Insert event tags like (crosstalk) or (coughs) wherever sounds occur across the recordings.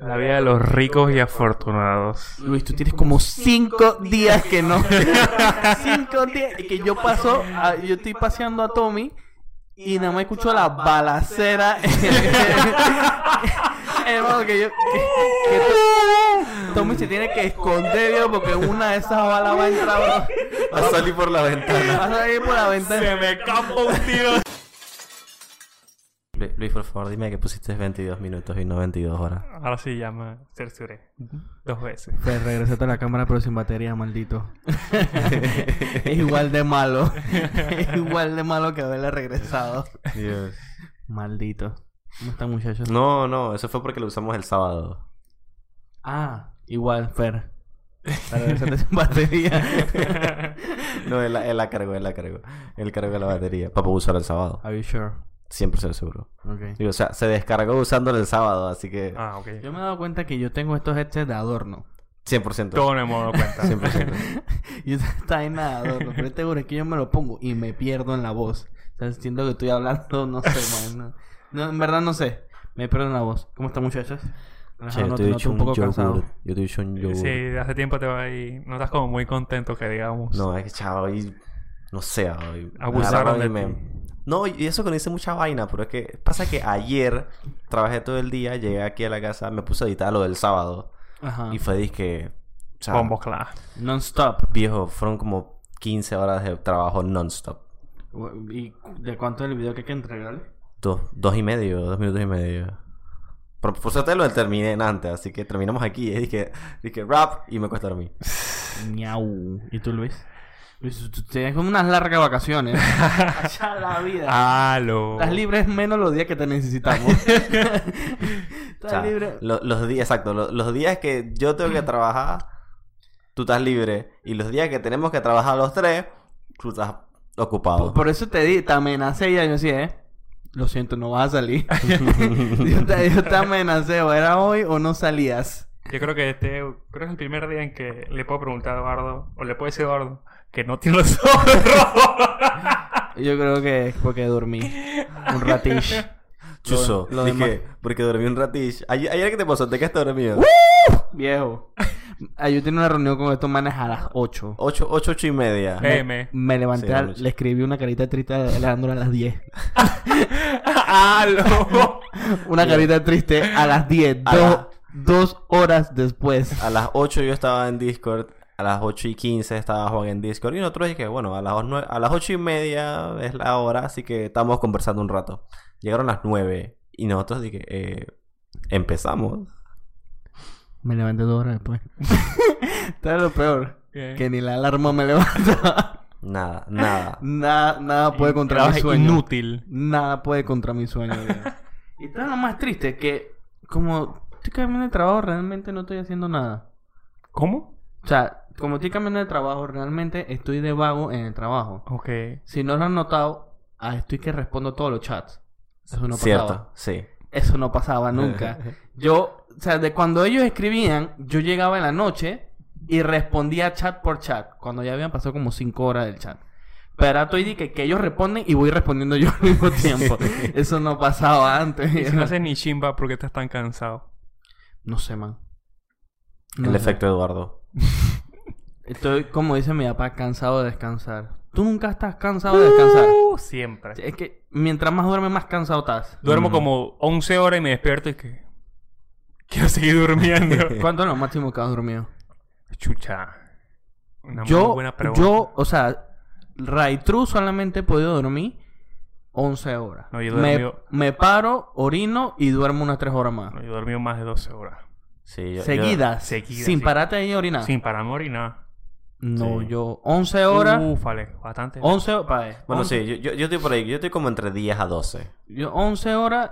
La vida de los ricos y afortunados. Luis, tú tienes como cinco días que no. (laughs) cinco días que yo paso, a- yo estoy paseando a Tommy y nada más escucho la balacera. (laughs) Hermano, que yo. Que, que to- Tommy se tiene que esconder, viejo, porque una de esas balas va a entrar. Va a salir por la ventana. Va a salir por la ventana. me campo un tiro. Lu- Luis, por favor, dime que pusiste 22 minutos y no 22 horas. Ahora sí ya me cercioré. Dos veces. Pues regresate a la cámara, pero sin batería, maldito. es (laughs) (laughs) igual de malo. es (laughs) igual de malo que haberle regresado. Dios. Maldito. ¿Cómo están, muchachos? No, no, eso fue porque lo usamos el sábado. Ah, igual, Fer. Para sin batería. No, él, la- él la cargó, él la cargó. Él cargó la batería para poder usar el sábado. Are you sure? 100% seguro. Okay. Digo, o sea, se descargó usándolo el sábado, así que ah, ok. Yo me he dado cuenta que yo tengo estos headsets de adorno. 100%. Todo no hemos dado cuenta. 100%. (laughs) y eso está en nada de adorno. Pero este seguro es que yo me lo pongo y me pierdo en la voz. O sea, siento que estoy hablando, no sé, (laughs) man. No, no, en verdad no sé. Me pierdo en la voz. ¿Cómo están, muchachos? Che, no, yo te he noto hecho un un poco cansado. yogur. Yo te he hecho un yogur. Sí, de hace tiempo te va y no estás como muy contento que digamos. No, es que chavo, hoy... No sé, hoy... Abusaron de me- No, y eso que no hice mucha vaina, pero es que pasa que ayer trabajé todo el día, llegué aquí a la casa, me puse a editar lo del sábado Ajá. y fue disque... o sea, Bombo claro. Non-stop. Viejo, fueron como 15 horas de trabajo non-stop. ¿Y de cuánto es el video que hay que entregarle? Dos, dos y medio, dos minutos y medio. Por, por suerte lo terminé en antes, así que terminamos aquí. Y dije, dije rap y me cuesta dormir. Miau. ¿Y tú, Luis? Tienes como unas largas vacaciones. (laughs) Ya la vida. Halo. Estás libre menos los días que te necesitamos. (laughs) Estás O sea, libre. lo- los días, exacto, lo- los días que yo tengo que trabajar, tú estás libre. Y los días que tenemos que trabajar los tres, tú estás ocupado. Por, por eso te di, te amenacé y ya yo decía, eh. Lo siento, no vas a salir. (laughs) yo, te, yo te amenacé, o era hoy o no salías. Yo creo que este creo que es el primer día en que le puedo preguntar a Eduardo, o le puedo decir a Eduardo, que no tiene los ojos rojos. Yo creo que es porque dormí. Un ratish. Chuzo, lo dije, demás- porque dormí un ratish. Ayer, ayer que te pasó, ¿te quedaste dormido? Viejo. Ah, yo tenía una reunión con estos manes a las 8. Ocho, ocho, ocho y media. PM. Me levanté, Sí, a- le escribí una carita triste a Alejandro a las 10. (laughs) Halo. (laughs) Una carita triste a las 10. A Dos, la- dos horas después. A las 8 yo estaba en Discord. A las 8 y 15 estaba Juan en Discord. Y nosotros dije, bueno, a las, nue- a las 8 y media es la hora, así que estamos conversando un rato. Llegaron las 9 y nosotros dije, eh, empezamos. Me levanté dos horas después. (laughs) Esto es lo peor. ¿Qué? Que ni la alarma me levanta. Nada, nada. (laughs) nada, nada puede contra mi sueño. inútil. Nada puede contra mi sueño. (laughs) y esto es lo más triste, que como estoy cambiando de trabajo, realmente no estoy haciendo nada. ¿Cómo? O sea, como estoy cambiando de trabajo, realmente estoy de vago en el trabajo. Ok. Si no lo han notado, ah, estoy que respondo todos los chats. Eso no pasaba. Cierto, sí. Eso no pasaba nunca. (laughs) Yo, o sea, de cuando ellos escribían, yo llegaba en la noche y respondía chat por chat. Cuando ya habían pasado como cinco horas del chat. Pero ahora estoy que, que ellos responden y voy respondiendo yo al mismo (laughs) tiempo. Eso no pasaba antes. Y si no haces ni chimba porque estás tan cansado. No sé, man. No El sé. efecto Eduardo. (laughs) Estoy, como dice mi papá, cansado de descansar. ¿Tú nunca estás cansado de descansar? Uh, siempre. Es que mientras más duermes, más cansado estás. Duermo Mm. como 11 horas y me despierto y que... Quiero seguir durmiendo. (laughs) ¿Cuánto es lo máximo que has dormido? Chucha. Una muy yo, buena pregunta. yo, o sea, right true solamente he podido dormir 11 horas. No, yo me, paro, orino y duermo unas 3 horas más. No, yo he dormido más de 12 horas. Sí, yo, yo- Seguidas, Seguidas, sin sí. pararte ahí a orinar. Sin pararme a orinar. No, Sí. yo 11 horas, Ufale, bastante. 11 horas, Bueno, sí, yo, yo, estoy por ahí. Yo estoy como entre 10 a 12. Yo 11 horas,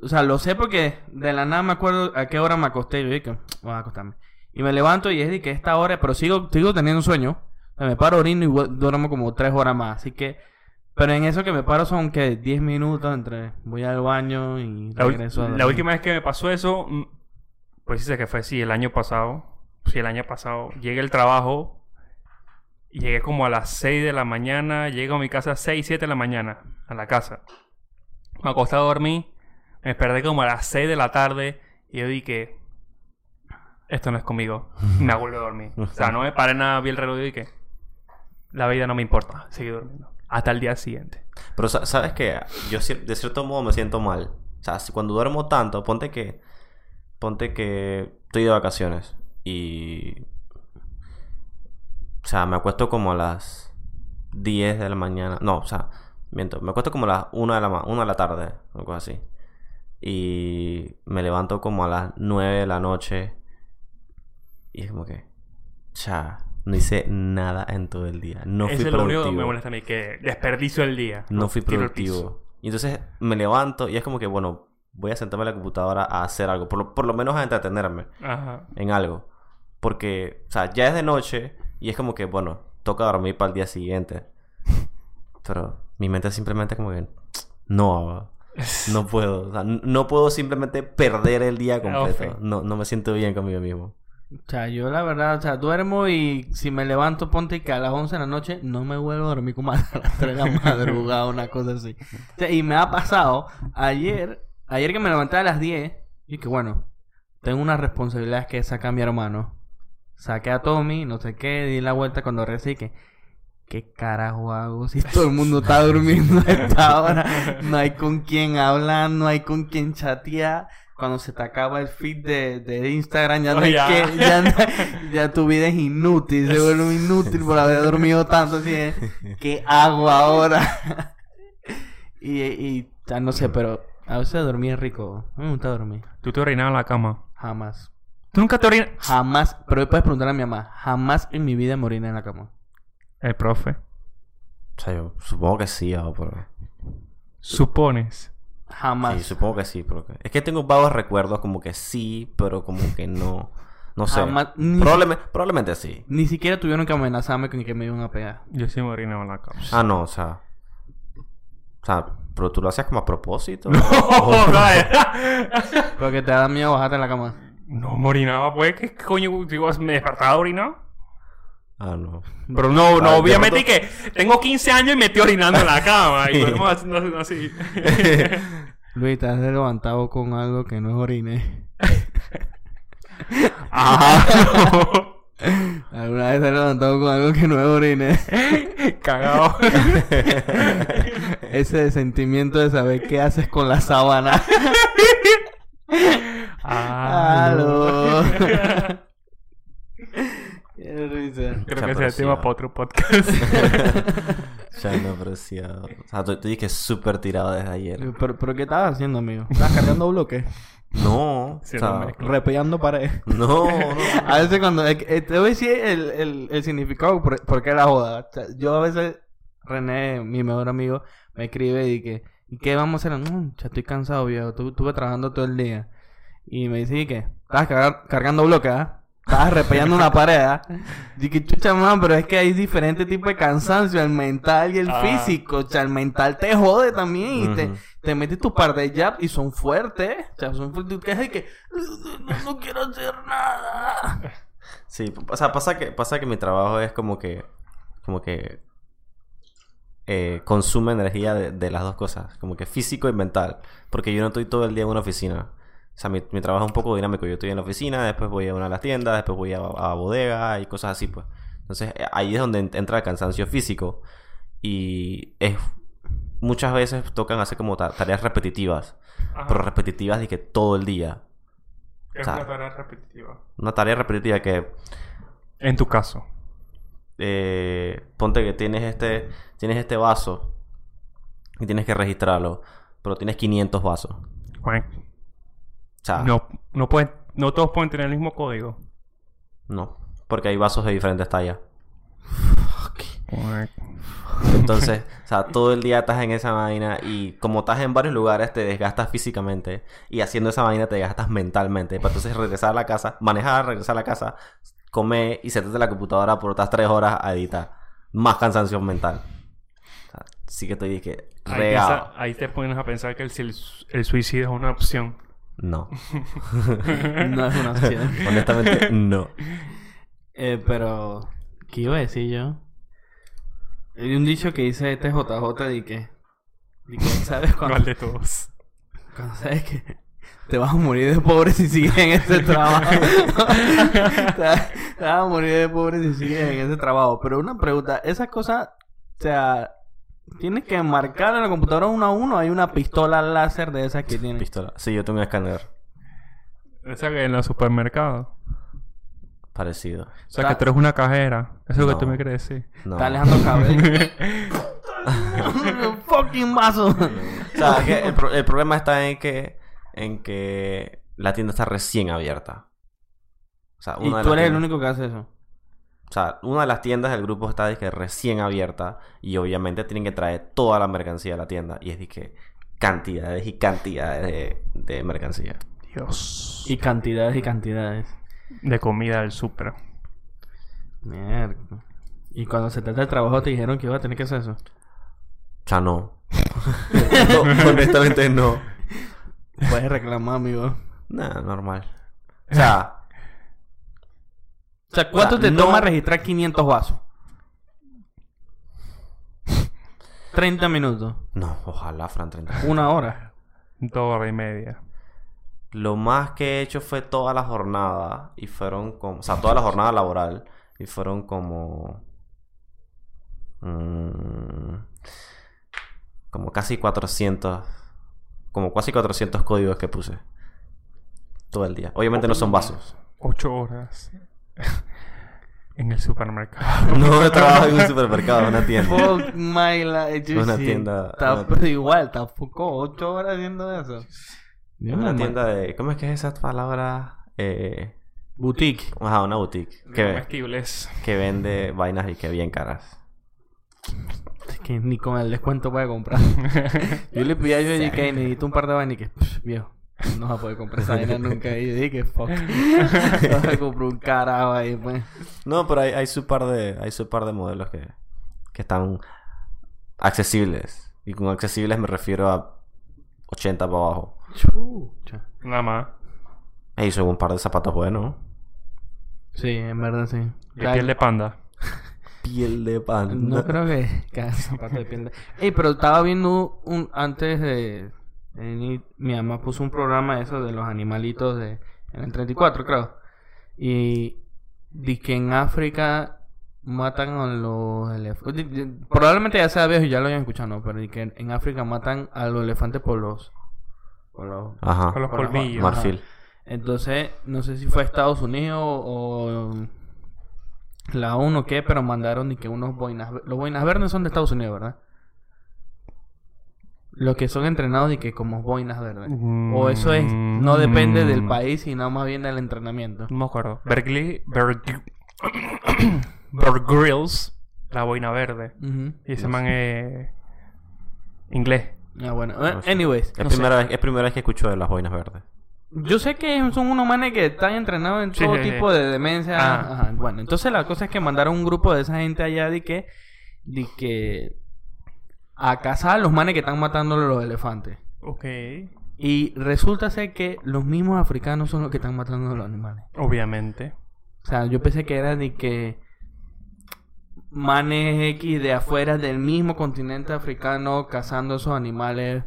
o sea, lo sé porque de la nada me acuerdo a qué hora me acosté. Yo dije, voy a acostarme. Y me levanto y es de que esta hora, pero sigo, sigo teniendo sueño. O sea, me paro, orino y duermo como 3 horas más. Así que, pero en eso que me paro son que 10 minutos entre voy al baño y La, a la última vez que me pasó eso, mm, pues dice que fue sí, el año pasado. Sí, el año pasado. Llegué al trabajo. Llegué como a las 6 de la mañana. Llego a mi casa a 6, 7 de la mañana. A la casa. Me acosté a dormir. Me desperté como a las 6 de la tarde. Y yo dije, esto no es conmigo. (laughs) Me hago a dormir. O sea, no me paré nada, vi el reloj y que la vida no me importa, seguí durmiendo. Hasta el día siguiente. Pero sa- sabes que yo de cierto modo me siento mal. O sea, cuando duermo tanto, ponte que ponte que estoy de vacaciones y o sea, me acuesto como a las 10 de la mañana. No, o sea, miento, me acuesto como a las 1 de la 1 de la tarde, algo así. Y me levanto como a las 9 de la noche y es como que cha, no hice nada en todo el día. No fui es lo único que productivo. me molesta a mí, que desperdicio el día. No fui productivo. Y entonces me levanto y es como que, bueno, voy a sentarme a la computadora a hacer algo. Por lo, por lo menos a entretenerme Ajá. en algo. Porque, o sea, ya es de noche y es como que, bueno, toca dormir para el día siguiente. Pero mi mente simplemente como que, no, no (laughs) puedo. O sea, n- no puedo simplemente perder el día completo. No, no me siento bien conmigo mismo. O sea, yo la verdad, o sea, duermo y si me levanto, ponte que a las 11 de la noche no me vuelvo a dormir como a las 3 de la madrugada, una cosa así. O sea, y me ha pasado ayer, ayer que me levanté a las 10, y que bueno, tengo una responsabilidad que es sacar a mi hermano. Saqué a Tommy, no sé qué, di la vuelta cuando regresé y que, ¿qué carajo hago? Si todo el mundo está (laughs) durmiendo a esta hora, no hay con quién hablar, no hay con quién chatear. Cuando se te acaba el feed de, de Instagram, ya no Oh, hay ya. que, ya, no- ya tu vida es inútil, se vuelve (laughs) inútil por haber dormido tanto. Así de, ¿qué hago ahora? (laughs) y, y ya no sé, pero a veces dormir es rico. Me gusta dormir. Tú te orinabas en la cama. Jamás. ¿Tú nunca te orinas? Jamás, pero puedes preguntar a mi mamá. Jamás en mi vida me oriné en la cama. El profe. O sea, yo supongo que sí, pero... Supones. Jamás. Sí, supongo que sí, pero es que tengo vagos recuerdos como que sí, pero como que no, no sé. Jamás- ni- Probablemente, probablemente sí. Ni siquiera tuvieron que amenazarme con que me iban a pegar. Yo sí me orinaba en la cama. Ah, no, o sea, o sea, pero tú lo hacías como a propósito. (laughs) Oh, (laughs) vaya. Porque te da miedo bajarte en la cama. No me orinaba, pues. ¿Qué coño? Digo, ¿Me despertaba a orinar? Ah, no. Pero no, no, Ah, obviamente que tengo 15 años y me estoy orinando en la (laughs) cama. Y duermo haciendo así. (laughs) Luis, te has levantado con algo que no es orine. (laughs) Ajá. ¿Alguna vez te has levantado con algo que no es orine? Cagado. Ese sentimiento de saber qué haces con la sábana. Ah, Aló. (laughs) Qué risa. Creo que es el tema para otro podcast. Ya no, ah, O sea, tú, tú dije súper tirado desde ayer. ¿Pero, pero qué estabas haciendo, amigo? ¿Estabas cargando bloques? No, Sí, o sea, Repellando pared. no, no. (laughs) A veces cuando... eh, eh, te voy a decir el, el, el significado por, por qué la joda. O sea, yo a veces... René, mi mejor amigo, me escribe y que... ¿Y qué vamos a hacer? No, ya estoy cansado, viejo. Tu- Estuve trabajando todo el día. Y me dice, ¿y qué? Estabas cargar- cargando bloques, ¿ah? Estabas repellando una pared. Y que chucha, man, pero es que hay diferentes tipos de cansancio, el mental y el Ah. físico. O sea, el mental te jode también y te, te metes tu par de jabs y son fuertes. O sea, son fuertes. Que es de que no, no quiero hacer nada. Sí, o sea, pasa que, pasa que mi trabajo es como que, como que eh, consume energía de, de las dos cosas, como que físico y mental, porque yo no estoy todo el día en una oficina. O sea, mi, mi trabajo es un poco dinámico. Yo estoy en la oficina, después voy a una de las tiendas, después voy a, a bodega y cosas así, pues. Entonces, eh, ahí es donde en- entra el cansancio físico. Y es... Muchas veces tocan hacer como ta- tareas repetitivas. Ajá. Pero repetitivas de que todo el día. Es o sea, una tarea repetitiva. Una tarea repetitiva que En tu caso. eh, ponte que tienes este tienes este vaso y tienes que registrarlo, pero tienes 500 vasos. Juan, O sea, No, no, pueden, no todos pueden tener el mismo código. no, porque hay vasos de diferentes tallas. Entonces, o sea, todo el día estás en esa vaina y como estás en varios lugares te desgastas físicamente y haciendo esa vaina te desgastas mentalmente. Para entonces regresar a la casa, manejar, regresar a la casa, comer y sentarte en la computadora por otras tres horas a editar. Más cansancio mental. O sea, sí que estoy de que Ahí, ahí te pones a pensar que el suicidio es una opción. No. (laughs) No es una opción. (laughs) Honestamente, no. Eh, pero, ¿qué iba a decir yo? Hay un dicho que dice este JJ de que, de que ¿sabes (laughs) cuando, ¿Cuál de todos? cuando sabes que te vas a morir de pobre si sigues en ese trabajo. te, vas, te vas a morir de pobre si sigues en ese trabajo. Pero una pregunta, esas cosas, o sea, tienes que marcar en la computadora uno a uno. Hay una pistola láser de esas que tienen. Pistola. Sí, yo tengo un escáner Esa que en los supermercados. parecido. O sea, que tú eres una cajera. Eso es lo que tú me quieres decir. No. Está Alejandro Cabello. Un (laughs) (laughs) fucking vaso. O sea, que el, pro- el problema está en que, en que la tienda está recién abierta. O sea, y una de tú eres el único que hace eso. O sea, una de las tiendas del grupo está de que recién abierta y obviamente tienen que traer toda la mercancía a la tienda. Y es de que cantidades y cantidades de, de mercancía. Dios. Y cantidades y cantidades. De comida del súper. Mierda. Y cuando se trata de trabajo te dijeron que iba a tener que hacer eso. O sea, no. (laughs) No, honestamente no. Puedes reclamar, amigo. Nada, normal. O sea, O sea, ¿cuánto O sea, te no- toma registrar 500 vasos? 30 minutos. no, ojalá, Fran 30. Una hora. Dos horas y media. Lo más que he hecho fue toda la jornada y fueron como, o sea, toda la jornada laboral y fueron como mm, como casi 400 como casi 400 códigos que puse todo el día. Obviamente no son vasos. Ocho horas. (laughs) en el supermercado. (laughs) No trabajo en un (laughs) supermercado, en una tienda. Fuck my life. Una sí. tienda- Está- una- pero igual, tampoco 8 horas haciendo eso. En una tienda de ¿cómo es que es esa palabra? Eh, Boutique. ajá, una boutique que, Comestibles. que vende vainas y que bien caras. Es que ni con el descuento puede comprar. yo le pedí a yo que necesito un par de vainas y que, "Pff, viejo, (laughs) no vas a poder comprar esa vaina nunca. Y dije, fuck. (laughs) A comprar un carajo ahí, pues. No, pero hay, hay su par de hay su par de modelos que, que están accesibles. Y con accesibles me refiero a 80 para abajo. Chucha. Nada más. Ey, son un par de zapatos buenos. Sí, en verdad sí. De piel de panda. (laughs) Piel de pan. No creo que cada zapato de piel de... Ey, pero estaba viendo un... Antes de... mi mamá puso un programa eso de los animalitos de... En el 34, creo. Y... Di que en África matan a los elefantes. Probablemente ya sea viejo y ya lo hayan escuchado, ¿no? Pero di que en África matan a los elefantes por los... Por los... Ajá. Con los por las- colmillos. Marfil. Entonces, no sé si fue a Estados Unidos o la ONU o qué, pero mandaron y que unos boinas... Los boinas verdes son de Estados Unidos, ¿verdad? Los que son entrenados y que como boinas verdes. O eso es... No depende del Mm. país, sino más bien del entrenamiento. No me acuerdo. Bear (coughs) Grylls. La boina verde. Ujú. Y ese man es... Inglés. Ah, bueno. No sé. Anyways. Es, no primera vez, es primera vez que escucho de las boinas verdes. Yo sé que son unos manes que están entrenados en todo sí, sí. tipo de demencia. Ah. Ajá, Bueno, entonces la cosa es que mandaron un grupo de esa gente allá de que, de que a cazar a los manes que están matando a los elefantes. Ok. Y resulta ser que los mismos africanos son los que están matando a los animales. Obviamente. O sea, yo pensé que era de que manes X de afuera del mismo continente africano cazando esos animales.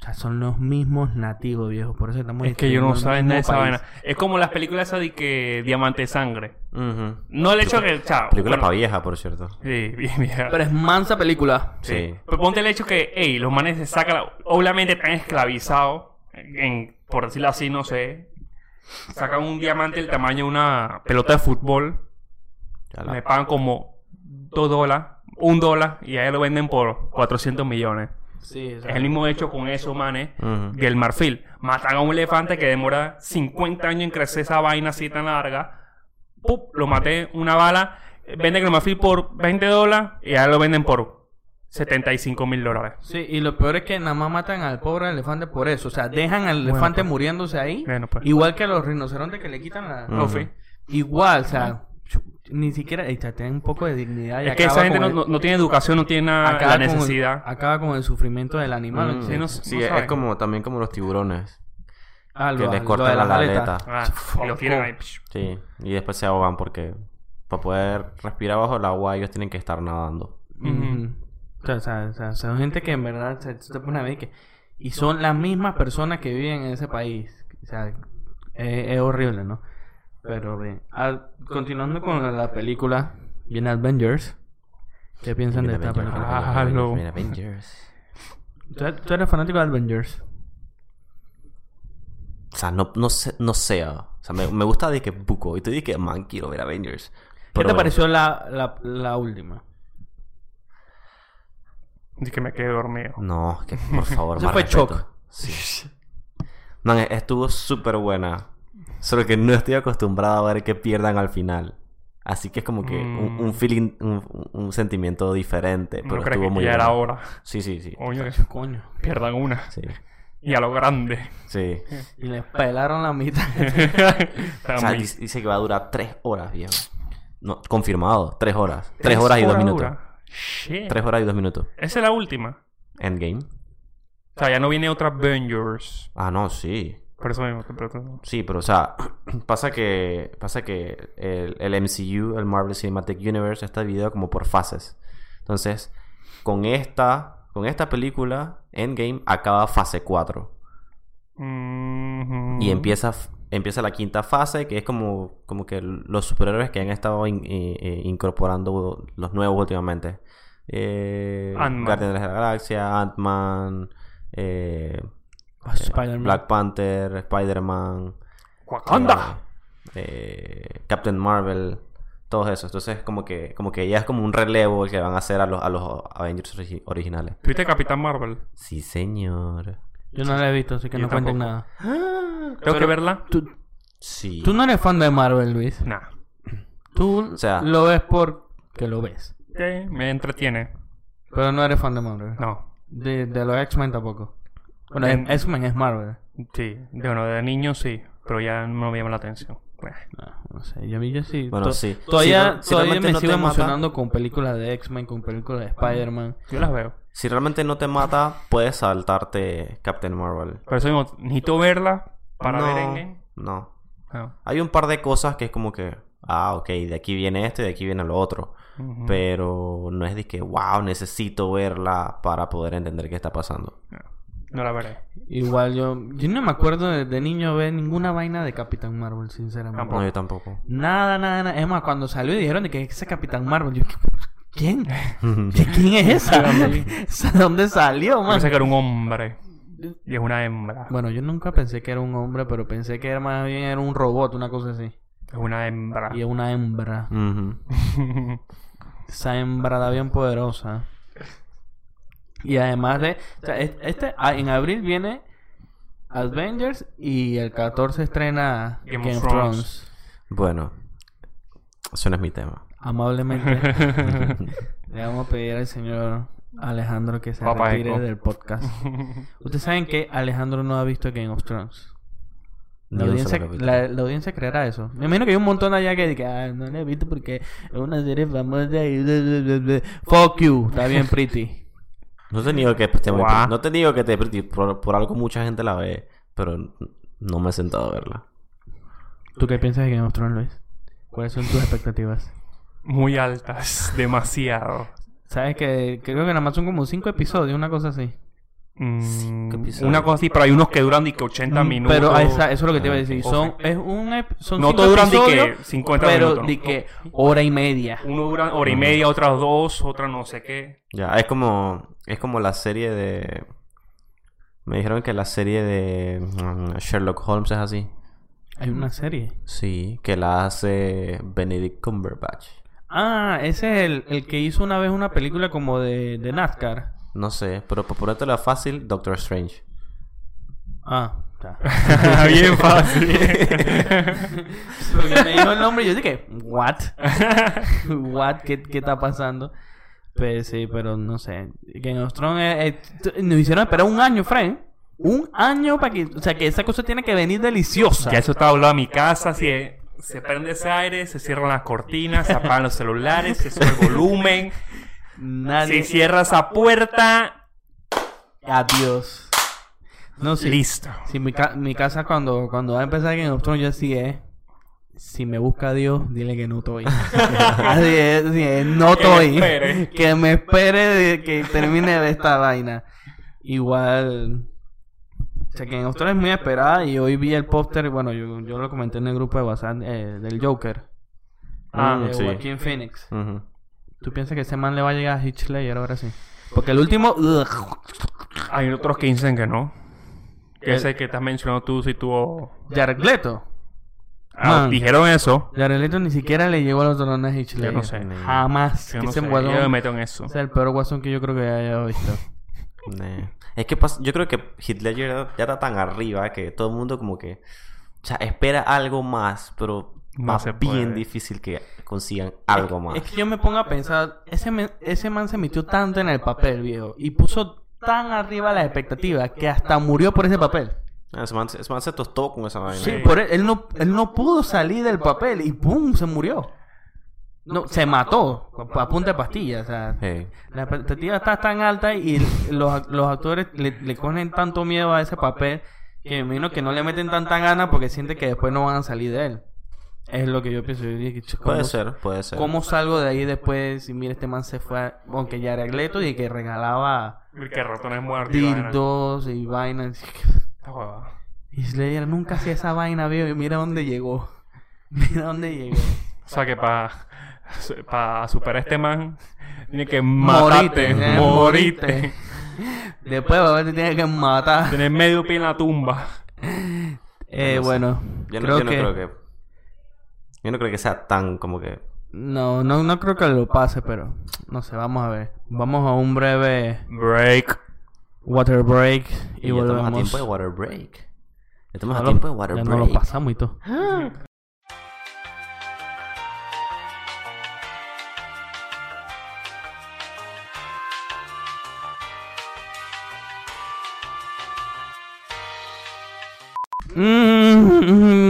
O sea, son los mismos nativos, viejo. Por eso estamos Es que yo no saben nada de mismo esa país. vaina. Es como las películas esas de que Diamante de Sangre. No el hecho que... Chao. Película bueno, pa' vieja, por cierto. Sí, (laughs) bien vieja. Pero es mansa película. Sí. Pero ponte el hecho que, hey, los manes se sacan, la- obviamente están esclavizados, en, por decirlo así, no sé. Sacan un diamante del tamaño de una pelota de fútbol, me pagan como 2 dólares, 1 dólar, y ahí lo venden por 400 millones. Sí, Es el mismo hecho con esos manes Ujú. del marfil. Matan a un elefante que demora 50 años en crecer esa vaina así tan larga. ¡Pup! Lo maté una bala. Venden el marfil por 20 dólares y ahora lo venden por 75 mil dólares. Sí, y lo peor es que nada más matan al pobre elefante por eso. O sea, dejan al Bueno, elefante pues. muriéndose ahí. Bueno, pues. Igual que a los rinocerontes que le quitan la... Ofi. Igual, o sea, ni siquiera... o sea, tienen un poco de dignidad. y Es que esa gente no, el- no- tiene educación, no tiene nada- acaba la con el- necesidad. acaba con el sufrimiento del animal. Mm. Sí, no- Sí, no es, como también como los tiburones. Ah, que lo- les lo cortan de la las aletas. aleta. Ah, y lo tiran ahí. Sí, y después se ahogan porque para poder respirar bajo el agua ellos tienen que estar nadando. O sea, o sea, o sea, son gente que en verdad se, se te pone a ver que... Y son las mismas personas que viven en ese país. O sea, es, es horrible, ¿no? Pero bien. Ah, continuando con la película, viene Avengers. ¿Qué piensan de esta película? Ah, Avengers. (laughs) ¿Tú, tú eres fanático de Avengers? O sea, no, no sé, no sé. ah. O sea, me, me gusta de que buco. Y te dije que, man, quiero ver Avengers. ¿Qué te pareció la, la, la última? Y que me quedé dormido. No, que por favor, (laughs) Eso más fue respeto. shock. Sí. Man, estuvo súper buena. Solo que no estoy acostumbrado a ver que pierdan al final. Así que es como que un, Mm. un feeling, un, un sentimiento diferente. Pero no estuvo que muy ya era bueno. hora. Sí, sí, sí. Coño, que Coño. pierdan una. Sí. Y a lo grande. Sí. Y les pelaron la mitad. (laughs) O sea, dice, dice que va a durar tres horas, viejo. No, confirmado, tres horas. Tres horas y dos minutos. dura. Shit. Tres horas y dos minutos. Esa es la última. Endgame. O sea, ya no viene otra Avengers. Ah, no, sí. Por eso mismo. Sí, pero o sea, (clears throat) pasa que pasa que el, el MCU, el Marvel Cinematic Universe, está dividido como por fases. Entonces, con esta, con esta película, Endgame acaba fase 4 Mhm. y empieza empieza la quinta fase, que es como como que los superhéroes que han estado in- eh, incorporando los nuevos últimamente. Eh. Guardianes de la Galaxia, Ant-Man, eh, Spider-Man. Black Panther, Spider-Man, Wakanda. eh, Captain Marvel, todos esos. Entonces, como que, como que ya es como un relevo que van a hacer a los, a los Avengers origi- originales. ¿Viste Capitán Marvel? Sí, señor. Yo no la he visto, así que Yo no cuenten nada. (gasps) Tengo que verla. Tú, Sí. tú no eres fan de Marvel, Luis. Nah. (clears throat) Tú O sea- lo ves porque lo ves. Sí, me entretiene. Pero no eres fan de Marvel. No. De, de los X-Men tampoco. Bueno, En- X-Men es Marvel. Sí. De, bueno, de niño sí. Pero ya no me llama la atención. No, no sé, yo, yo sí. Bueno, to- sí. Todavía, Si- si todavía realmente me no sigo te mata- emocionando con películas de X-Men, con películas de Spider-Man. Yo las veo. Si realmente no te mata, puedes saltarte Captain Marvel. Por eso mismo, necesito verla para no, ver Endgame. No. No. Hay un par de cosas que es como que, ah, ok, de aquí viene esto y de aquí viene lo otro. Pero no es de que, wow, necesito verla para poder entender qué está pasando. No, no la veré. Igual yo, yo no me acuerdo de, de niño ver ninguna vaina de Capitán Marvel, sinceramente. Tampoco. No, yo tampoco. Nada, nada, nada. Es más, cuando salió y dijeron de que ese Capitán Marvel, yo, ¿quién? (laughs) ¿De quién es esa? (laughs) ¿De dónde salió, Yo man? pensé que era un hombre. Y es una hembra. Bueno, yo nunca pensé que era un hombre, pero pensé que era más bien era un robot, una cosa así. Es una hembra. Y es una hembra. Ujú. Esa hembra da bien poderosa. Y además de... o sea, este, ah, en abril viene Avengers y el 14 estrena Game of Game, of Thrones. Thrones. Bueno, eso no es mi tema. Amablemente (laughs) le vamos a pedir al señor Alejandro que se Papá retire Eco. del podcast. Ustedes saben que Alejandro no ha visto Game of Thrones. La audiencia, la, la audiencia creerá eso. Me imagino que hay un montón allá que que ah, no la he visto porque es una serie famosa y... bla, bla, bla, bla". Fuck you. Está bien pretty. No te digo que esté muy- no te digo que te por, por algo mucha gente la ve, pero no me he sentado a verla. ¿Tú qué piensas de Game of Thrones, Luis? ¿Cuáles son tus expectativas? Muy altas. Demasiado. Sabes que creo que nada más son como cinco episodios, una cosa así. Mm, una cosa así, pero hay unos que duran de que 80 minutos. Pero esa- eso es lo que te iba a decir. Son, es un, son No todos duran de que episodios, 50 pero minutos. de que hora y media. Uno dura hora y media, otras dos, otras no sé qué. Ya, es como es como la serie de me dijeron que la serie de mm, Sherlock Holmes es así. Hay una serie. Sí, que la hace Benedict Cumberbatch. Ah, ese es el, el que hizo una vez una película como de, de NASCAR. No sé, pero por ponértelo fácil, Doctor Strange. Ah, ya. (laughs) Bien fácil. (laughs) Porque me dijo el nombre y yo dije, ¿what? (laughs) ¿What? ¿Qué, qué está pasando? Pues sí, pero no sé. Game of Thrones eh, eh, nos hicieron esperar un año, Frank. Un año para que... O sea, que esa cosa tiene que venir deliciosa. ya eso está hablando a mi casa. Si se prende ese aire, se cierran las cortinas, se apagan los celulares, se sube el volumen. Nadie... Si cierra esa puerta, Adiós. No, sí. listo. Sí, mi, ca- mi casa cuando, cuando va a empezar Game of Thrones, yo así es. Si me busca Dios, dile que no estoy. (laughs) así es, así es, no estoy. que me espere de que termine de esta vaina. Igual. O sea, que en Australia es muy esperada y hoy vi el póster, bueno, yo, yo lo comenté en el grupo de WhatsApp eh, del Joker. Ah, de sí. Joaquin Phoenix. Ujú. ¿Tú piensas que ese man le va a llegar a Hitch Ledger ahora sí? Porque el último... Hay otros que dicen que no. Que El- ese que estás mencionando tú si tuvo... Jared Leto. Ah, Man. dijeron eso. Jared Leto ni siquiera le llegó a los talones a Hitch Yo no sé. Jamás. Yo que no ese sé. guasón- Yo me meto en eso. es el peor guasón que yo creo que haya visto. Nah. Es que pas- yo creo que ya, ya está tan arriba que todo el mundo como que... O sea, espera algo más, pero No va se bien puede. difícil que consigan algo más. Es que yo me pongo a pensar, ese, me- ese man se metió tanto en el papel, viejo, y puso tan arriba las expectativas que hasta murió por ese papel. Ah, Ese man, ese man se tostó con esa vaina. Sí, por él, él no, él no pudo salir del papel y ¡pum! se murió. No, se mató a punta de pastillas. O sea, Hey. la expectativa está tan alta y los, los actores le, le cogen tanto miedo a ese papel que me imagino que no le meten tanta gana porque sienten que después no van a salir de él. Es lo que yo pienso. Yo dije, "Ch, Puede ¿cómo- ser, puede ser. ¿Cómo salgo de ahí después si mira este man se fue a... Aunque ya era Leto y que regalaba Que ratones muertos. y vaina. dildos y vainas. Y Slayer nunca hacía esa vaina, viejo. Y mira dónde llegó. (laughs) Mira dónde llegó. O sea que para para superar a este man tiene que Morite, matarte, eh, morite. morite. Después va a ver te tiene que matar. Tener medio pie en la tumba. Eh, No sé. bueno. Yo no, creo yo no que... creo que... Yo no creo que sea tan como que... No, no, no creo que lo pase, pero... No sé, vamos a ver. Vamos a un breve Break. water break y, Y ya estamos a volvemos. tiempo de water break. Ya estamos Ya a tiempo de water ya break. no lo pasamos y todo. (gasps) Mm,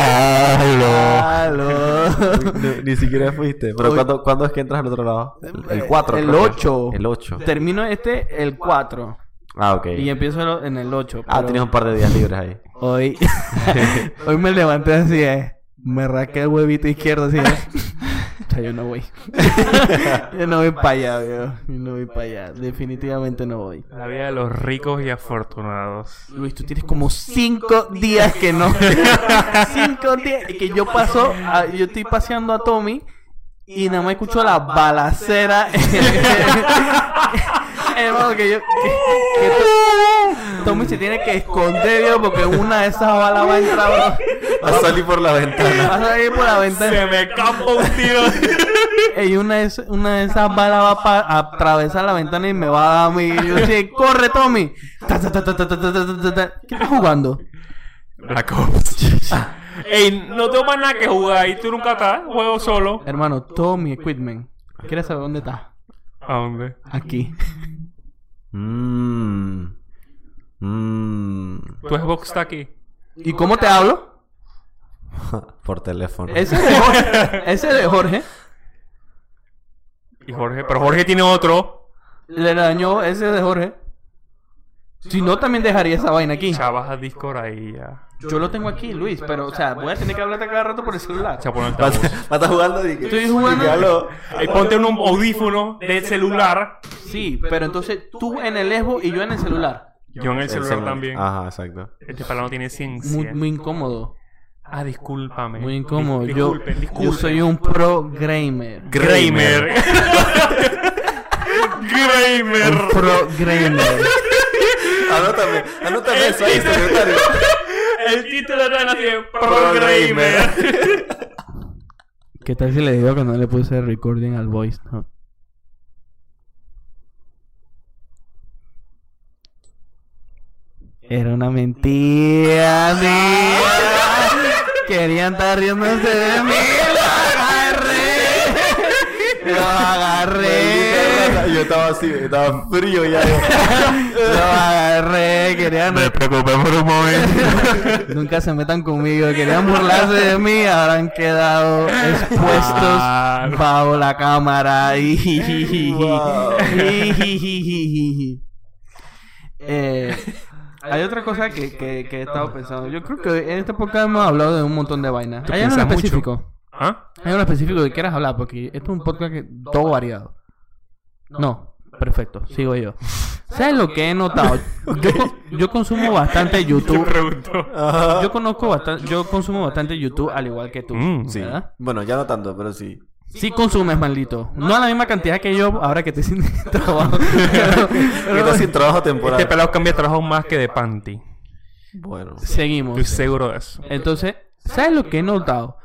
Aló. ni, ni siquiera fuiste. ¿Pero ¿cuándo, ¿cuándo es que entras al otro lado? El 4. El 8. El 8. Termino este el 4. Ah, ok. Y empiezo en el 8. Ah, tienes un par de días libres ahí. Hoy, (laughs) hoy me levanté así, eh. Me raqué el huevito izquierdo así. eh. (laughs) O sea, yo no voy. (laughs) yo no voy para allá, viejo. Yo no voy para allá. Definitivamente no voy. La vida de los ricos y afortunados. Luis, tú tienes como cinco días que no. (laughs) cinco días. Y que yo paso, a- yo estoy paseando a Tommy y nada más escucho la balacera. (laughs) Hermano, que yo. Que, que Tommy se tiene que esconder, viejo, porque una de esas balas va a entrar. Va, a salir por la ventana. Va a salir por la ventana. Se me escapa un tiro. (laughs) Y una de, esas balas va a atravesar la ventana y me va a dar a mí. Yo decía, corre, Tommy. ¿Qué estás jugando? Black Ops. (laughs) Ey, no tengo más nada que jugar y tú nunca estás, juego solo. Hermano, todo mi equipment. ¿Quieres saber dónde está? ¿A dónde? Aquí. Mmm. Mmm. Tu Xbox está aquí. ¿Y cómo te hablo? (laughs) por teléfono. Ese es de (laughs) Jorge. Ese de Jorge. Y Jorge. Pero Jorge tiene otro. Le dañó ese es de Jorge. Si no, también dejaría esa vaina aquí. Chavas a Discord ahí ya. Yo lo tengo aquí, Luis, pero, o sea, voy a tener que hablarte cada rato por el celular. El Va a estar (laughs) jugando Estoy jugando. ponte un audífono del celular. Sí, pero entonces tú en el Xbox y yo en el celular. Yo en el El celular celular. también. Ajá, exacto. Este palo no tiene ciencia. Muy, muy incómodo. Ah, discúlpame. Muy incómodo. Dis- Yo, disculpen, yo disculpen. soy un pro gamer. Gramer. (laughs) Un Gramer. pro gamer. Anótame, anótame eso ahí, secretario. El título está así de Pro Gramer. ¿Qué tal si le digo que no le puse recording al voice? No. Era una mentira. Querían estar riéndose de mí. Lo agarré. Lo agarré. Yo estaba así, estaba frío ya. Lo agarré, querían... Me preocupé por un momento. Nunca se metan conmigo, querían burlarse de mí, habrán quedado expuestos bajo la cámara. Wow. Eh, hay otra cosa que, que, que he estado pensando. Yo creo que en este podcast hemos hablado de un montón de vainas. ¿Hay algo específico? ¿Ah? ¿Hay algo específico que quieras hablar? Porque esto es un podcast que todo variado. No, perfecto, sigo yo. ¿Sabes lo que he notado? (laughs) Yo, yo consumo bastante (laughs) Te YouTube. Yo conozco bastante, yo consumo bastante YouTube al igual que tú. Mm, Sí. ¿verdad? Bueno, ya no tanto, pero sí. Sí consumes, maldito. No a la misma cantidad que yo ahora que te sin (laughs) trabajo. (laughs) Pero- Que está sin trabajo temporal. Este pelado cambia de trabajo más que de panty. Bueno. Seguimos. Estoy seguro de eso. Entonces, ¿sabes lo que he notado?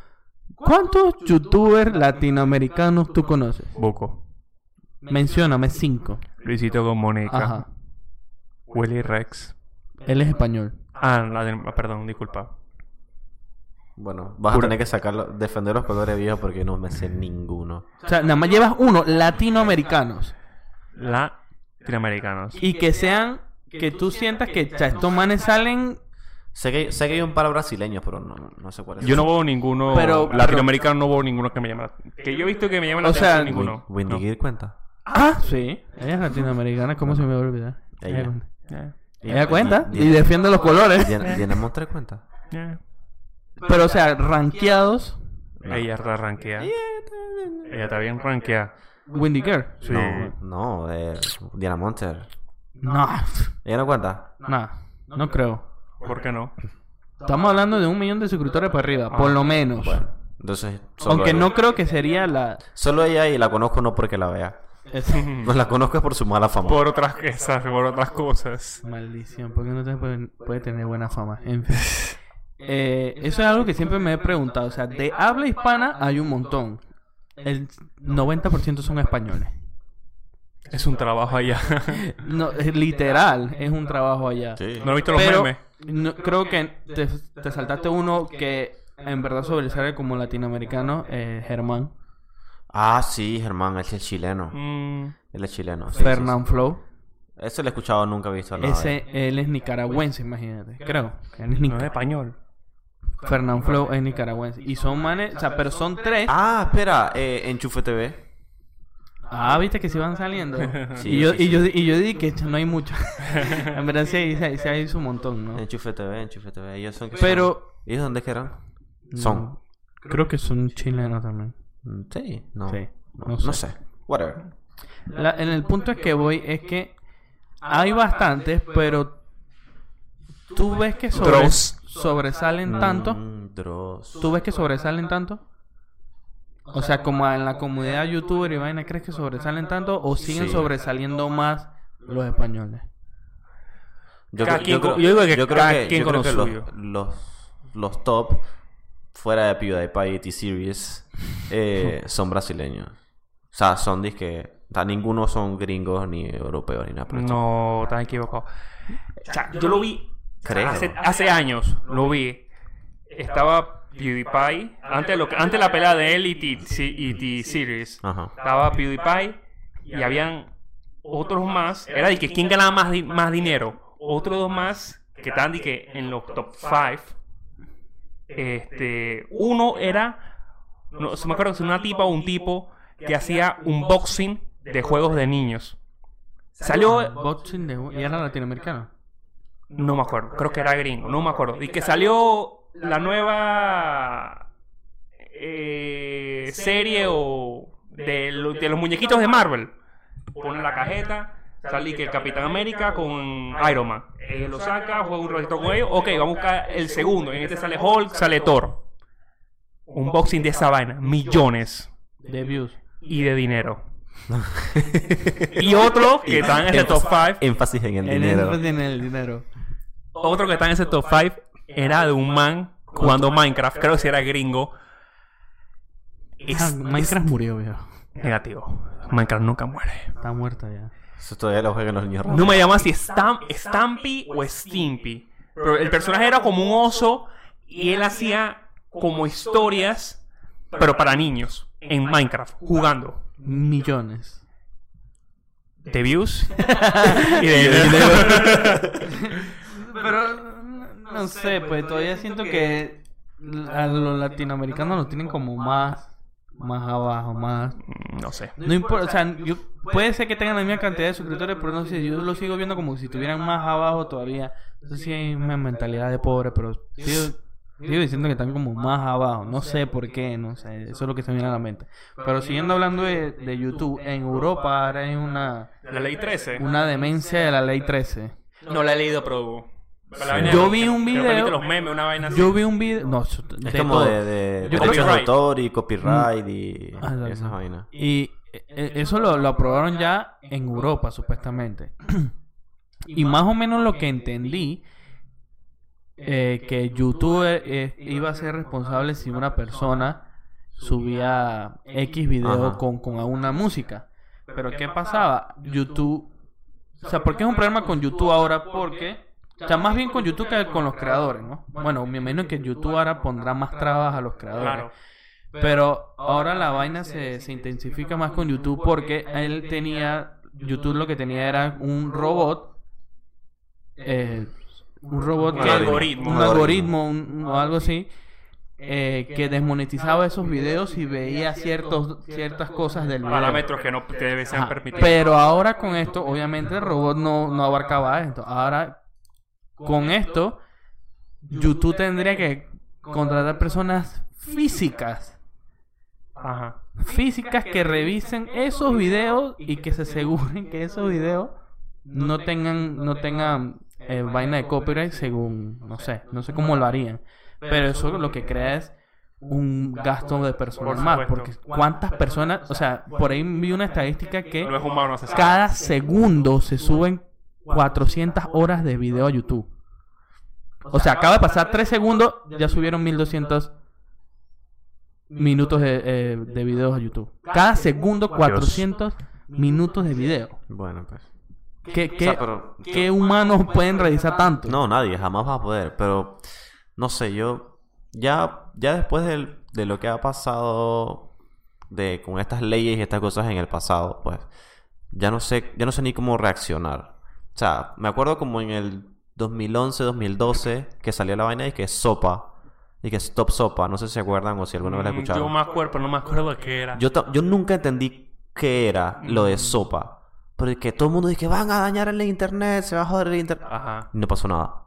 ¿Cuántos youtubers latinoamericanos tú conoces? Buco. Mencióname cinco. Luisito con Mónica. Ajá. Willy Rex. Él es español. Ah, la de- ah, perdón, disculpa. Bueno, vas Pura- a tener que sacarlo, defender los colores viejos porque no me sé ninguno. O sea, nada más llevas uno, latinoamericanos. Latinoamericanos. Y que sean, que tú sientas que cha, estos manes salen Sé que, sé que hay un par brasileños, pero no, no sé cuál es. Yo no veo ninguno Pero- latinoamericano, no veo ninguno que me llame la Que yo he visto que me llame la O sea, atención ninguno. Wendy No. Cuenta. Ah, sí. Ella es latinoamericana, ¿cómo se me va a olvidar? Ella. Ella Ella cuenta y defiende los colores. Diana, Diana Montre cuenta. yeah. Pero, o sea, rankeados. Ella está rankeada. Ella está bien rankeada. Windy Girl. Sí. No, no, eh, Diana Monter. No, ¿Ella no cuenta? no, no creo. ¿Por qué no? Estamos hablando de un millón de suscriptores para arriba, por lo menos. Entonces, solo Aunque ella. no creo que sería la. Solo ella y la conozco no porque la vea. es- No (laughs) la conozco es por su mala fama. Por otras cosas, por otras cosas. Maldición, porque no te puede, puede tener buena fama. En fin. (laughs) Eh, eso es algo que siempre me he preguntado. O sea, de habla hispana hay un montón. El 90% son españoles. Es un trabajo allá. (laughs) No, es literal, es un trabajo allá. Sí. ¿No he visto los Pero memes? no- creo que te, te saltaste uno que en verdad sobresale como latinoamericano, eh, Germán. Ah, sí, Germán, él es chileno. Mm, Él es chileno. sí, Fernán Flow. sí, sí. Ese lo he escuchado, nunca he visto nada. Ese, él es nicaragüense, imagínate. Creo. que él es no es español. Fernán Flow es nicaragüense. Y son manes, o sea, pero son tres. Ah, espera, eh, Enchufe TV. Ah, viste que se van saliendo. (laughs) Sí, y, yo, sí, y, yo, y yo dije que no hay mucho. (laughs) en verdad sí hay, sí hay, sí hay un montón, ¿no? Enchufe TV, Enchufe TV. Ellos son. Pero- ¿Ellos dónde que eran? Son. No, creo que son chilenos también. Mm, Sí, no. Sí, No, no no sé. sé. Whatever. La- en el punto es que voy es que hay bastantes, pero tú ves que sobre- Dross. Sobresalen tanto. Mm, Dross. ¿Tú ves que sobresalen tanto? O sea, como en la comunidad youtuber y vaina, ¿crees que sobresalen tanto o siguen Sí. sobresaliendo más los españoles? Yo, Cada creo- quien yo creo, con- yo digo que yo creo cada que, quien yo con creo lo que los, los, los top, fuera de PewDiePie y T-Series, eh, (laughs) son brasileños. O sea, son disque... O sea, ninguno son gringos ni europeos ni nada por. No, estás equivocado. O sea, yo lo vi Creo. hace, hace años. Lo vi. Estaba PewDiePie. Antes de, lo antes la pelea de él y T-Series. Estaba PewDiePie y habían otros más. Era de que quién ganaba más, di- más dinero. Otros dos más que estaban de que en los top 5. Este, uno era, no se me acuerdo si una tipa o un tipo que hacía unboxing de juegos de niños. Salió, Boxing de... ¿Y era latinoamericano? No me acuerdo, creo que era gringo, no me acuerdo. Y que salió la nueva eh, serie o de, lo- de los muñequitos de Marvel. Pone la cajeta, sale que el Capitán América con Iron Man. Él lo saca, juega un ratito con ellos. Ok, vamos a buscar el segundo. En este sale Hulk, sale Thor. Un boxing de esa vaina, millones De views. y de dinero. (laughs) y otro que está en ese top 5 Énfasis en el En dinero. el, en el dinero. Otro que está en ese top 5 era de un man jugando Minecraft, creo que si era gringo. Es, Ah, Minecraft murió, viejo. negativo. Minecraft nunca muere. Está muerta ya. Eso todavía lo juegan los niños. No me llaman si Stamp, Stampy o Stimpy. Pero el personaje era como un oso y él hacía como historias, pero para niños, en Minecraft, jugando. Millones. de views (laughs) (laughs) y de dinero. (laughs) Pero no, no sé, pues todavía siento que a los latinoamericanos lo tienen como más más abajo, más No sé. no importa, o sea, yo, puede ser que tengan la misma cantidad de suscriptores, pero no sé, yo lo sigo viendo como si estuvieran más abajo todavía. No sé si hay una mentalidad de pobre, pero sigo, sigo diciendo que están como más abajo. No sé por qué, no sé, eso es lo que se me viene a la mente. Pero siguiendo hablando de, de YouTube, en Europa ahora hay una, La ley 13. una demencia de la ley 13. No la he leído, pero... vaina Yo vi un video- permite los memes, una vaina así. Yo vi un video, no, Es de como todo. de, derechos de autor y copyright y, Ah, y esas vainas. Y eh, eso lo, lo aprobaron ya en Europa, supuestamente. (clears throat) y más o menos lo que entendí, eh, que YouTube eh, iba a ser responsable si una persona subía X video Ajá. con, con alguna música. Pero ¿qué pasaba? YouTube... O sea, ¿por qué es un problema con YouTube ahora? Porque... O sea, más bien con YouTube que con los creadores, ¿no? Bueno, me imagino que YouTube ahora pondrá más trabas a los creadores. Claro. Pero ahora la vaina se, se intensifica más con YouTube porque él tenía, YouTube lo que tenía era un robot, eh, un robot Un que, algoritmo. un algoritmo un- o algo así, eh, que desmonetizaba esos videos y veía ciertos, ciertas cosas del video. Parámetros que no que deben ser Ajá. permitidos. Pero ahora con esto, obviamente el robot no, no abarcaba esto. Ahora, con esto, YouTube tendría que contratar personas físicas. Ajá. físicas que revisen esos videos y que se aseguren que esos videos no tengan no tengan eh, vaina de copyright según no sé no sé cómo lo harían. Pero eso lo que crea es un gasto de personas Por más porque cuántas personas o sea por ahí vi una estadística que No es humano, cada segundo se suben 400 horas de video a YouTube o sea acaba de pasar 3 segundos ya subieron 1200 minutos de, eh, de videos a YouTube. Cada segundo 400 minutos de video. Bueno, pues. ¿Qué, O qué, sea, pero... qué humanos pueden realizar tanto? No, nadie, jamás va a poder. Pero, no sé, yo... Ya, ya después del- de lo que ha pasado de, con estas leyes y estas cosas en el pasado, pues... Ya no sé, ya no sé ni cómo reaccionar. O sea, me acuerdo como en el 2011, 2012, que salió la vaina y que Sopa. Y que Stop Sopa. No sé si se acuerdan o si alguna vez la Mm, escucharon. Yo me acuerdo, no me acuerdo qué era. Yo, yo nunca entendí qué era lo de sopa. Porque todo el mundo dice que van a dañar el internet, se va a joder el internet. Ajá. Y no pasó nada.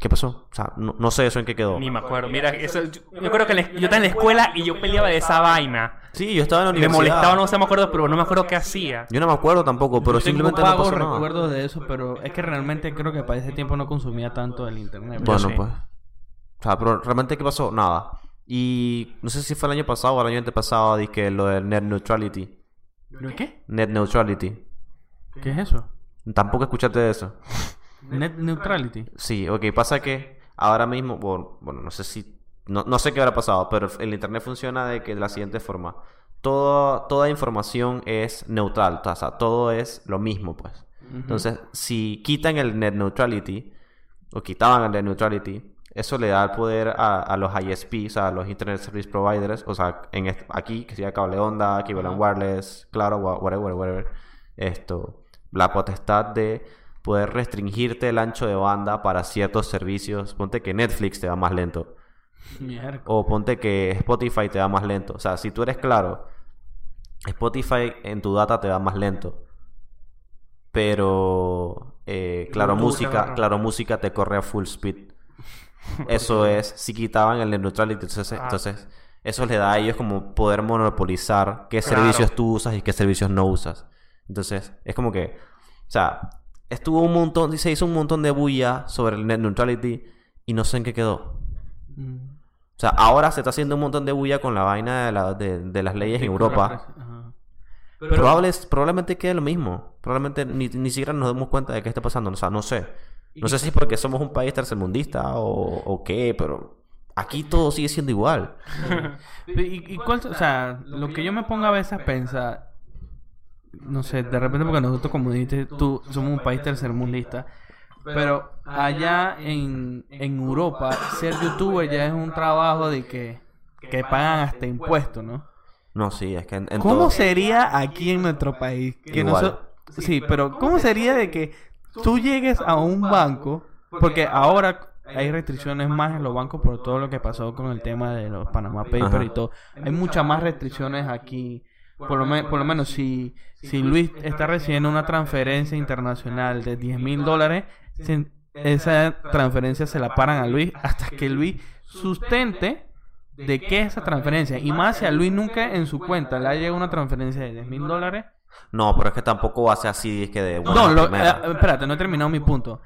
¿Qué pasó? O sea, no, no sé eso en qué quedó. Ni me acuerdo. Mira, eso, yo, yo creo que la- yo estaba en la escuela y yo peleaba de esa vaina. Sí, yo estaba en la Me universidad. molestaba, no sé, me acuerdo, pero no me acuerdo qué hacía. Yo no me acuerdo tampoco, pero Yo tengo simplemente no vagos pasó nada. de eso, pero es que realmente creo que para ese tiempo no consumía tanto el internet. Bueno, sí. pues. O sea, pero realmente ¿qué pasó? Nada. Y no sé si fue el año pasado o el año antepasado, dije lo del net neutrality. ¿Pero qué? Net neutrality. ¿Qué es eso? Tampoco escuchaste de eso. Net neutrality. Sí, ok, pasa que ahora mismo, bueno, bueno, no sé si, no, no sé qué habrá pasado, pero el internet funciona de que de la siguiente forma. Todo, toda información es neutral, o sea, todo es lo mismo, pues. Entonces, si quitan el net neutrality, o quitaban el net neutrality, eso le da el poder a, a los ISP, o sea, a los Internet Service Providers, o sea, en aquí, que sería cable onda, cable and wireless, claro, wha- whatever, whatever, esto, la potestad de poder restringirte el ancho de banda para ciertos servicios. Ponte que Netflix te va más lento. Mierda. O ponte que Spotify te va más lento. O sea, si tú eres claro, Spotify en tu data te va más lento. Pero eh, Claro Música. Claro Música te corre a full speed. (laughs) Eso es, si quitaban el neutrality, entonces, Ah. entonces eso les da a ellos como poder monopolizar qué Claro. servicios tú usas y qué servicios no usas. Entonces, es como que, o sea, estuvo un montón, se hizo un montón de bulla sobre el net neutrality y no sé en qué quedó. Mm. O sea, ahora se está haciendo un montón de bulla con la vaina de, la- de- de las leyes en Europa. Probable- probablemente quede lo mismo. Probablemente ni, ni siquiera nos demos cuenta de qué está pasando. O sea, no sé. No sé si es porque somos un país tercermundista o, o qué, pero aquí todo sigue siendo igual. (laughs) ¿Y, y cuál, o sea, lo que yo me pongo a veces a pensar, no sé, de repente porque nosotros, como dijiste, tú somos un país tercermundista, pero allá en, en Europa, ser youtuber ya es un trabajo de que, que pagan hasta impuestos, ¿no? No, sí, es que en, en ¿Cómo todo- sería aquí en nuestro país? Que Igual. noso- Sí, pero ¿cómo sería de que tú llegues a un banco? Porque ahora hay restricciones más en los bancos por todo lo que pasó con el tema de los Panama Papers y todo. Hay muchas más restricciones aquí. Por lo, me- por lo menos si, si Luis está recibiendo una transferencia internacional de 10 mil dólares, esa transferencia se la paran a Luis hasta que Luis sustente de qué es esa transferencia. Y más si a Luis nunca en su cuenta le ha llegado una transferencia de 10 mil dólares. No, pero es que tampoco va a ser así, es que de No, lo- eh, espérate, no he terminado mi punto.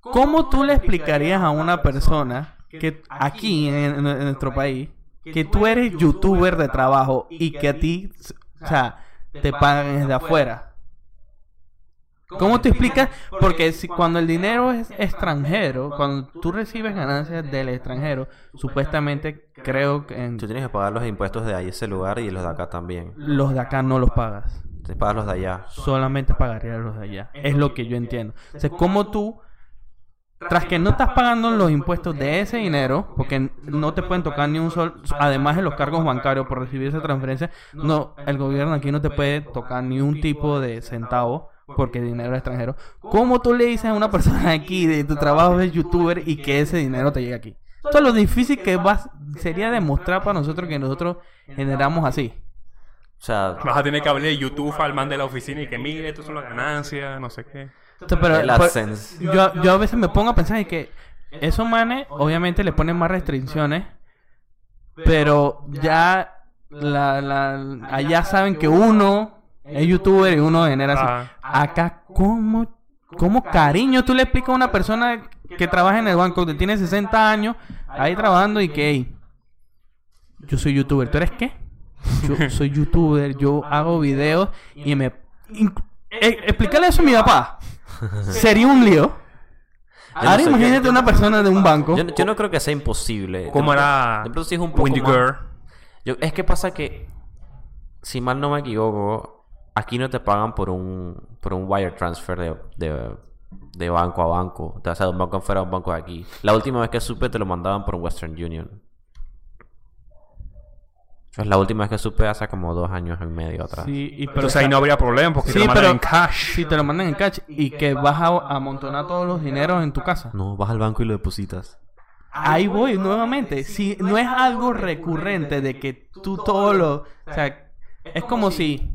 ¿Cómo tú le explicarías a una persona que aquí en nuestro país que tú eres youtuber de trabajo y que a ti, o sea, te pagan desde afuera? ¿Cómo te explicas? Porque si cuando el dinero es extranjero, cuando tú recibes ganancias del extranjero, supuestamente creo que en- Tú tienes que pagar los impuestos de ahí ese lugar y los de acá también. los de acá no los pagas. Te pagas los de allá. solamente pagaría los de allá. Es lo que yo entiendo. O sea, como tú, tras que no estás pagando los impuestos de ese dinero, porque no te pueden tocar ni un sol, además de los cargos bancarios por recibir esa transferencia, no, el gobierno aquí no te puede tocar ni un tipo de centavo porque dinero es extranjero. ¿Cómo tú le dices a una persona aquí de tu trabajo de youtuber y que ese dinero te llegue aquí? Eso es lo difícil que vas, sería demostrar para nosotros que nosotros generamos así. O sea, Vas a tener que hablar de YouTube al man de la oficina y que mire, esto son las ganancias, no sé qué. Pero- el AdSense. yo, yo a veces me pongo a pensar en que esos manes obviamente le ponen más restricciones, pero ya la, la- allá saben que uno es youtuber y uno genera así. Acá, ¿cómo, ¿cómo cariño tú le explicas a una persona que trabaja en el banco, que tiene 60 años, ahí trabajando y que, "Ey, yo soy youtuber, ¿tú eres qué? Yo soy youtuber, yo hago videos y me... eh, explicarle eso a mi papá sería un lío. no Ahora sé, imagínate yo- una persona de un banco. Yo, yo no creo que sea imposible. ¿Cómo era De pronto sí es un poco Windy más- Girl? Yo- es que pasa que, si mal no me equivoco, aquí no te pagan por un, por un wire transfer de, de, de banco a banco. O sea, de un banco afuera a un banco de aquí. La última vez que supe te lo mandaban por un Western Union. Pues la última vez que supe hace como dos años y medio atrás. Sí, y pero, Entonces ahí no habría problema porque Sí, te lo mandan pero en cash. si te lo mandan en cash y que vas a amontonar todos los dineros en tu casa. No, vas al banco y lo depositas. Ahí voy nuevamente. Si no es algo recurrente de que tú todo lo... O sea, es como si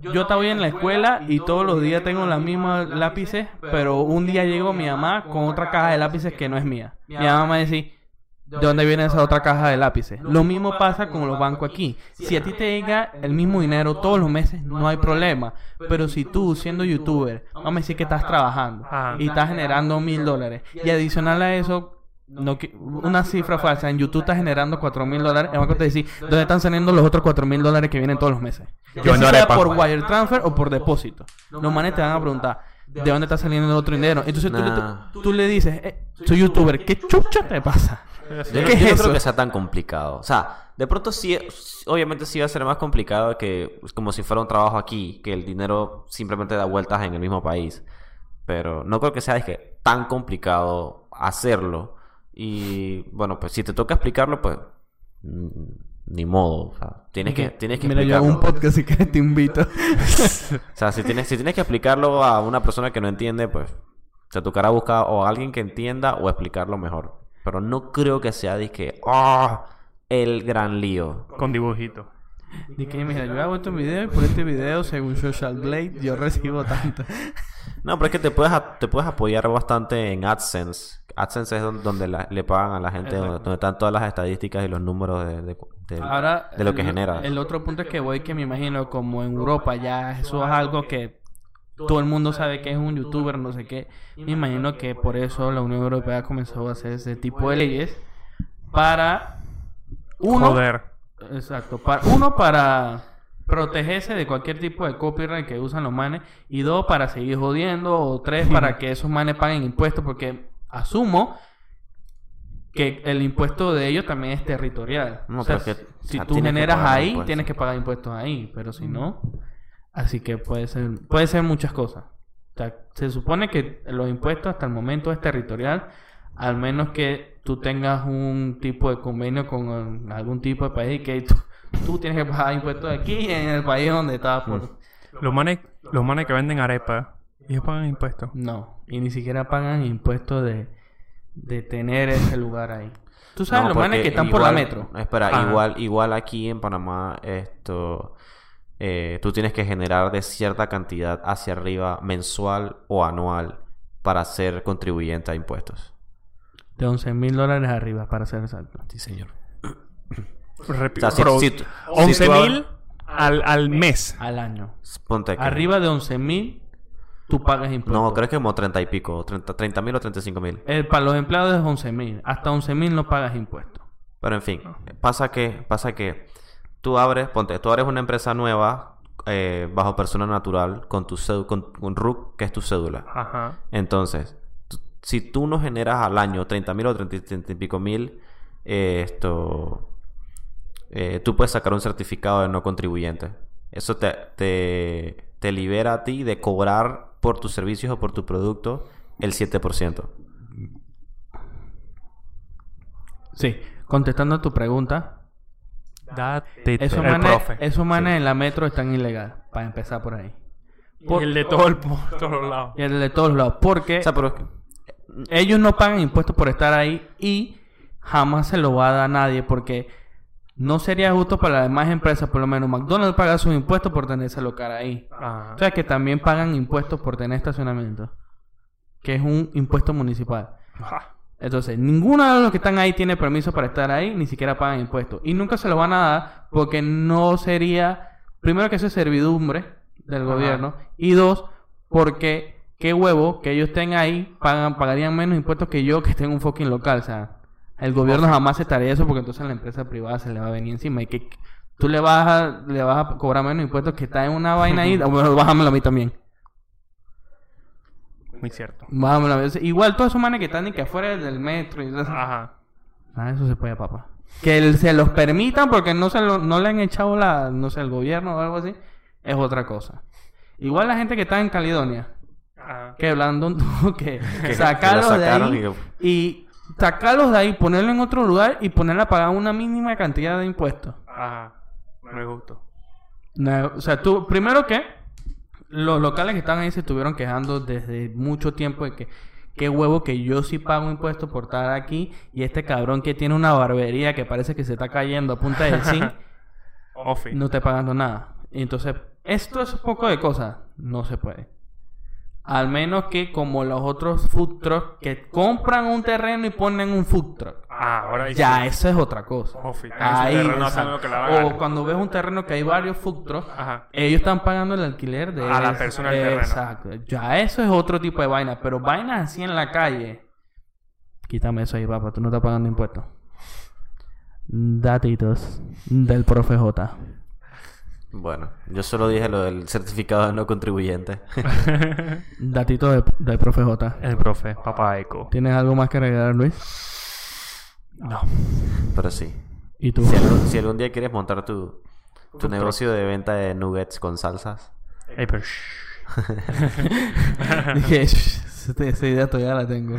yo estaba en la escuela y todos los días tengo las mismas lápices, pero un día llego mi mamá con otra caja de lápices que no es mía. Mi mamá me dice, ¿de dónde viene esa otra caja de lápices? Lo mismo pasa con los bancos aquí. Si a ti te llega el mismo dinero todos los meses, no hay problema. Pero si tú, siendo youtuber, vamos a decir que estás trabajando Ajá. y estás generando mil dólares y adicional a eso no una cifra falsa en YouTube está generando cuatro mil dólares el banco te dice dónde están saliendo los otros cuatro mil dólares que vienen todos los meses Yo ya no sea por wire transfer o por depósito los manes te van a preguntar de dónde está saliendo el otro dinero entonces tú, Nah. le, tú le dices eh, soy youtuber ¿qué chucha te pasa? Yo, no- ¿Qué yo es creo que sea tan complicado. O sea, de pronto sí, obviamente sí va a ser más complicado que es como si fuera un trabajo aquí, que el dinero simplemente da vueltas en el mismo país. Pero no creo que sea dije, tan complicado hacerlo. Y bueno, pues si te toca explicarlo, pues mm, ni modo. O sea, tienes que, tienes que mira yo hago explicarlo. un podcast si quieres te invito (laughs) O sea, si tienes, si tienes que explicarlo a una persona que no entiende, pues te tocará buscar o a alguien que entienda o explicarlo mejor. Pero no creo que sea de que, ¡ah! el gran lío. Con dibujito. Dije, mira, yo hago este video y por este video, según Social Blade, yo recibo tanto. No, pero es que te puedes, a- te puedes apoyar bastante en AdSense. AdSense es don- donde la- le pagan a la gente, donde, están todas las estadísticas y los números de, de- de- Ahora, de lo que el- genera. El otro punto es que voy, que me imagino, como en Europa ya eso es algo que todo el mundo sabe que es un youtuber, no sé qué. Me imagino que por eso la Unión Europea comenzó a hacer ese tipo de leyes para uno, Joder. exacto, para uno para protegerse de cualquier tipo de copyright que usan los manes y dos para seguir jodiendo o tres (laughs) para que esos manes paguen impuestos porque asumo que el impuesto de ellos también es territorial. No, o sea, pero que- si o sea, tú generas ahí, impuestos. tienes que pagar impuestos ahí, pero si no, así que puede ser puede ser muchas cosas. O sea, se supone que los impuestos hasta el momento es territorial Al menos que tú tengas un tipo de convenio con algún tipo de país y que tú, tú tienes que pagar impuestos aquí en el país donde estás. Por... Los manes, los manes que venden arepa, ellos pagan impuestos. No, y ni siquiera pagan impuestos de, de tener ese lugar ahí. Tú sabes No, los manes que están por la metro. Espera, Ajá. igual, igual aquí en Panamá, esto, eh, tú tienes que generar de cierta cantidad hacia arriba mensual o anual para ser contribuyente a impuestos. De 11 mil dólares arriba, para ser exacto. Sí, señor. Repi- O sea, si- Pero si tú- 11 si tú abres- mil al, al mes. Al año. Ponte Arriba de 11 mil, tú pagas impuestos. No, creo que como 30 y pico, 30 mil o 35 mil. Eh, para los empleados es 11 mil. Hasta 11 mil no pagas impuestos. Pero en fin, pasa que, pasa que tú abres, ponte, tú abres una empresa nueva eh, bajo persona natural con tu cédula, con un RUC, que es tu cédula. Ajá. Entonces, si tú no generas al año 30 mil o 30, 30 y pico mil, eh, esto, eh, tú puedes sacar un certificado de no contribuyente. Eso te, te, te libera a ti de cobrar por tus servicios o por tu producto el 7%. Sí, contestando a tu pregunta, Date esos manes, profe. esos manes en la metro están ilegal, para empezar por ahí. Y el de todo el por (laughs) todos lados. Y el de todos lados, porque O sea, pero ellos no pagan impuestos por estar ahí y jamás se lo va a dar a nadie porque no sería justo para las demás empresas, por lo menos McDonald's paga sus impuestos por tener ese local ahí. Ajá. O sea que también pagan impuestos por tener estacionamiento, que es un impuesto municipal. Ajá. Entonces, ninguno de los que están ahí tiene permiso para estar ahí, ni siquiera pagan impuestos. Y nunca se lo van a dar porque no sería, primero que eso es servidumbre del Ajá. gobierno, y dos, porque qué huevo que ellos estén ahí, pagan, pagarían menos impuestos que yo que esté en un fucking local. O sea, el gobierno jamás aceptaría eso porque entonces a la empresa privada se le va a venir encima. Y que tú le vas a, le vas a cobrar menos impuestos que está en una vaina ahí, (laughs) bueno, bájamelo a mí también. Muy cierto. A mí. Igual todos esos manes que están ni que afuera del metro y. Ajá. Ah, eso se puede, papá. Que el- se los permitan porque no se lo- no le han echado la, no sé, el gobierno o algo así, es otra cosa. Igual la gente que está en Caledonia, Ajá. que Blandon tuvo (laughs) que que (laughs) sacarlos lo de ahí y- y sacarlos de ahí, ponerlo en otro lugar y ponerle a pagar una mínima cantidad de impuestos. Ajá. Me gustó. No, o sea, tú, primero que los locales que están ahí se estuvieron quejando desde mucho tiempo de que qué huevo que yo sí pago impuestos por estar aquí y este cabrón que tiene una barbería que parece que se está cayendo a punta de zinc (laughs) no está pagando nada. Y entonces, esto es un poco de cosas, no se puede. Al menos que como los otros food trucks que compran un terreno y ponen un food truck. Ah, ahora Ya, sí. eso es otra cosa. Ofi. Ahí, que la o cuando ves un terreno que hay varios food trucks, Ajá. ellos están pagando el alquiler de A la persona del terreno. Exacto. Ya eso es otro tipo de vaina, pero vainas así en la calle. Quítame eso ahí, papá, tú no estás pagando impuestos. Datitos del profe J. Bueno, yo solo dije lo del certificado de no contribuyente. (laughs) Datitos de- del profe J. El profe, papá Eco. ¿Tienes algo más que agregar, Luis? No. Pero sí. ¿Y tú? Si algún, si algún día quieres montar tu, tu negocio de venta de nuggets con salsas, Ey, pero shh. (laughs) Dije, "Shh, esa idea todavía la tengo.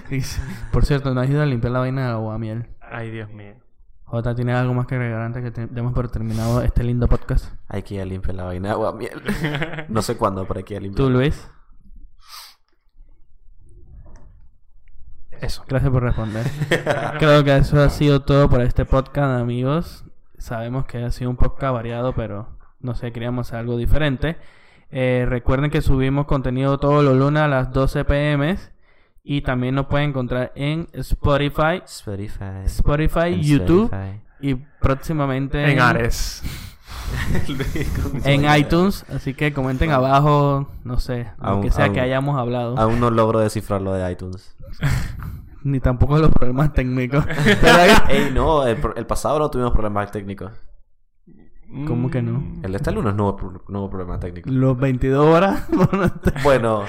(laughs) Por cierto, nos ayuda a limpiar la vaina de aguamiel. Ay, Dios mío. J, ¿tienes algo más que agregar antes que te- demos por terminado este lindo podcast? hay que ir a limpiar la vaina de agua miel. (laughs) No sé cuándo, pero hay que ir a limpiar. ¿Tú, Luis? Eso. Gracias por responder. (laughs) Creo que eso ha sido todo por este podcast, amigos. Sabemos que ha sido un podcast variado, pero no sé, queríamos hacer algo diferente. Eh, recuerden que subimos contenido todos los lunes a las 12 pm y también nos pueden encontrar en Spotify, Spotify. Spotify, En YouTube Spotify. y próximamente En Ares. (laughs) en iTunes. Así que comenten abajo, no sé, lo Aún- que sea aún- que hayamos hablado. Aún no logro descifrarlo de iTunes. (laughs) Ni tampoco los problemas técnicos. (laughs) Pero ahí- Ey, no, el pasado no tuvimos problemas técnicos. ¿Cómo que no? Mm. El de lunes no pro- no hubo problema técnico. Los 22 horas. (laughs) Bueno,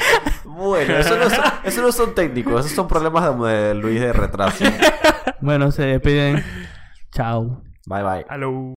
bueno, eso no, son, eso no son técnicos, esos son problemas de, de Luis de retraso. bueno, se despiden. Chao. Bye bye. Hello.